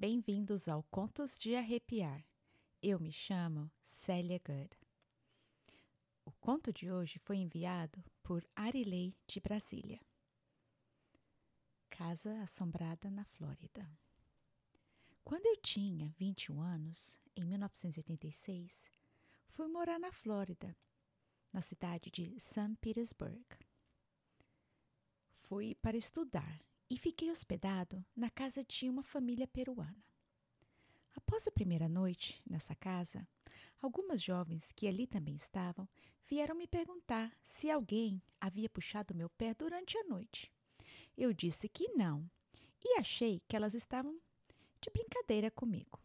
Bem-vindos ao Contos de Arrepiar. Eu me chamo Célia Good. O conto de hoje foi enviado por Arilei de Brasília. Casa Assombrada na Flórida. Quando eu tinha 21 anos, em 1986, fui morar na Flórida, na cidade de St. Petersburg. Fui para estudar e fiquei hospedado na casa de uma família peruana. Após a primeira noite nessa casa, algumas jovens que ali também estavam vieram me perguntar se alguém havia puxado meu pé durante a noite. Eu disse que não e achei que elas estavam de brincadeira comigo.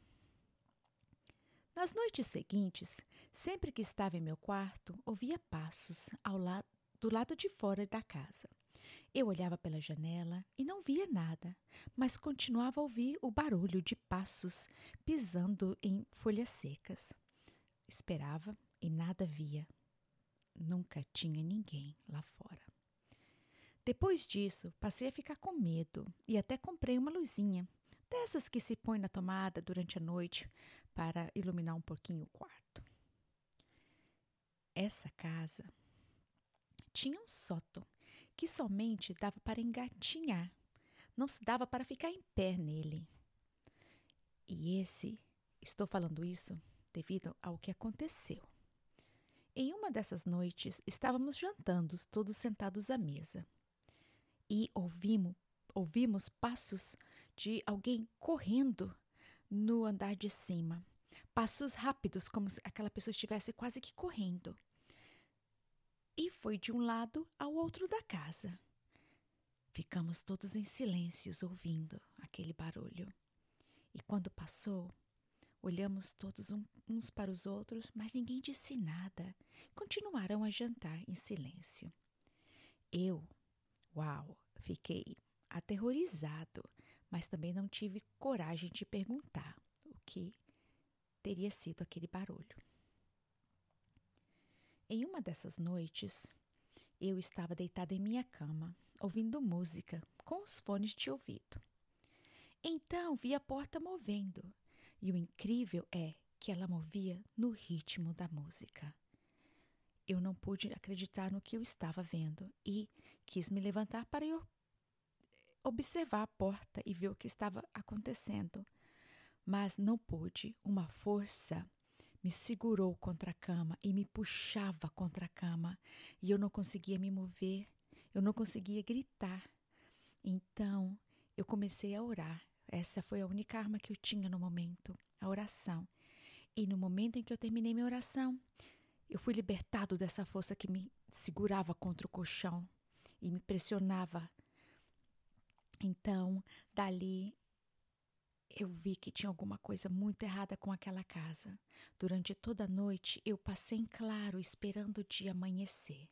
Nas noites seguintes, sempre que estava em meu quarto, ouvia passos ao lado do lado de fora da casa. Eu olhava pela janela e não via nada, mas continuava a ouvir o barulho de passos pisando em folhas secas. Esperava e nada via. Nunca tinha ninguém lá fora. Depois disso, passei a ficar com medo e até comprei uma luzinha, dessas que se põe na tomada durante a noite para iluminar um pouquinho o quarto. Essa casa tinha um sótão que somente dava para engatinhar, não se dava para ficar em pé nele. E esse, estou falando isso devido ao que aconteceu. Em uma dessas noites, estávamos jantando, todos sentados à mesa, e ouvimos, ouvimos passos de alguém correndo no andar de cima. Passos rápidos, como se aquela pessoa estivesse quase que correndo e foi de um lado ao outro da casa. Ficamos todos em silêncios ouvindo aquele barulho. E quando passou, olhamos todos uns para os outros, mas ninguém disse nada. Continuaram a jantar em silêncio. Eu, uau, fiquei aterrorizado, mas também não tive coragem de perguntar o que teria sido aquele barulho. Em uma dessas noites, eu estava deitada em minha cama, ouvindo música, com os fones de ouvido. Então vi a porta movendo, e o incrível é que ela movia no ritmo da música. Eu não pude acreditar no que eu estava vendo e quis me levantar para eu observar a porta e ver o que estava acontecendo. Mas não pude. Uma força me segurou contra a cama e me puxava contra a cama, e eu não conseguia me mover, eu não conseguia gritar. Então, eu comecei a orar. Essa foi a única arma que eu tinha no momento, a oração. E no momento em que eu terminei minha oração, eu fui libertado dessa força que me segurava contra o colchão e me pressionava. Então, dali eu vi que tinha alguma coisa muito errada com aquela casa. Durante toda a noite eu passei em claro esperando o dia amanhecer.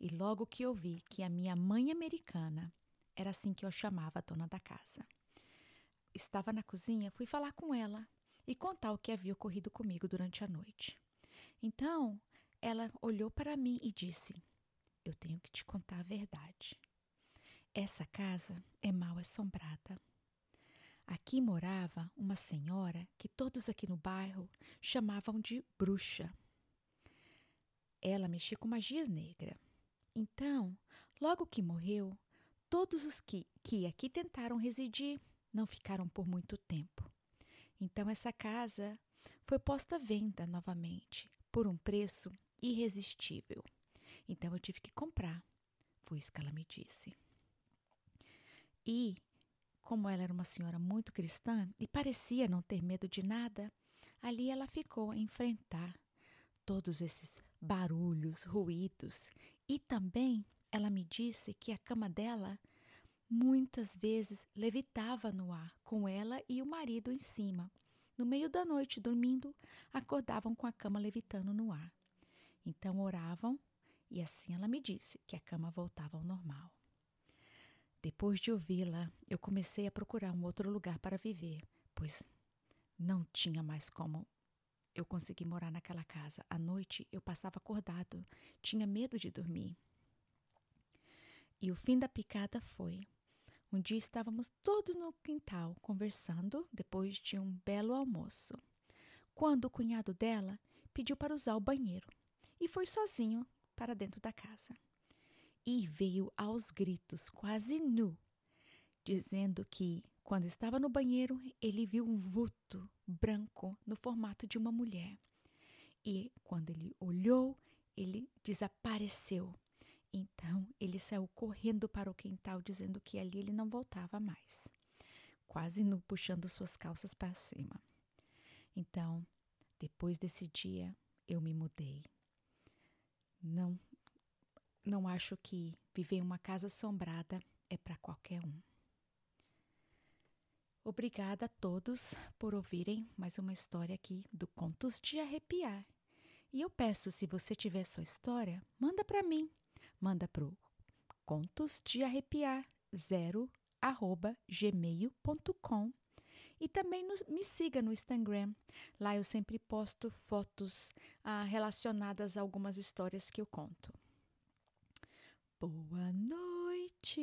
E logo que eu vi que a minha mãe americana, era assim que eu chamava a dona da casa, estava na cozinha, fui falar com ela e contar o que havia ocorrido comigo durante a noite. Então, ela olhou para mim e disse: Eu tenho que te contar a verdade. Essa casa é mal assombrada. Aqui morava uma senhora que todos aqui no bairro chamavam de bruxa. Ela mexia com magia negra. Então, logo que morreu, todos os que, que aqui tentaram residir não ficaram por muito tempo. Então, essa casa foi posta à venda novamente por um preço irresistível. Então, eu tive que comprar. Foi isso que ela me disse. E como ela era uma senhora muito cristã e parecia não ter medo de nada, ali ela ficou a enfrentar todos esses barulhos, ruídos, e também ela me disse que a cama dela muitas vezes levitava no ar, com ela e o marido em cima. No meio da noite, dormindo, acordavam com a cama levitando no ar. Então oravam e assim ela me disse que a cama voltava ao normal. Depois de ouvi-la, eu comecei a procurar um outro lugar para viver, pois não tinha mais como eu conseguir morar naquela casa. À noite eu passava acordado, tinha medo de dormir. E o fim da picada foi Um dia estávamos todos no quintal conversando depois de um belo almoço, quando o cunhado dela pediu para usar o banheiro e foi sozinho para dentro da casa. E veio aos gritos, quase nu, dizendo que, quando estava no banheiro, ele viu um vulto branco no formato de uma mulher. E quando ele olhou, ele desapareceu. Então ele saiu correndo para o quintal, dizendo que ali ele não voltava mais, quase nu, puxando suas calças para cima. Então, depois desse dia, eu me mudei. Não, não acho que viver em uma casa assombrada é para qualquer um. Obrigada a todos por ouvirem mais uma história aqui do Contos de Arrepiar. E eu peço, se você tiver sua história, manda para mim. Manda pro contos de arrepiar zero arroba gmail.com e também me siga no Instagram. Lá eu sempre posto fotos ah, relacionadas a algumas histórias que eu conto. Boa noite.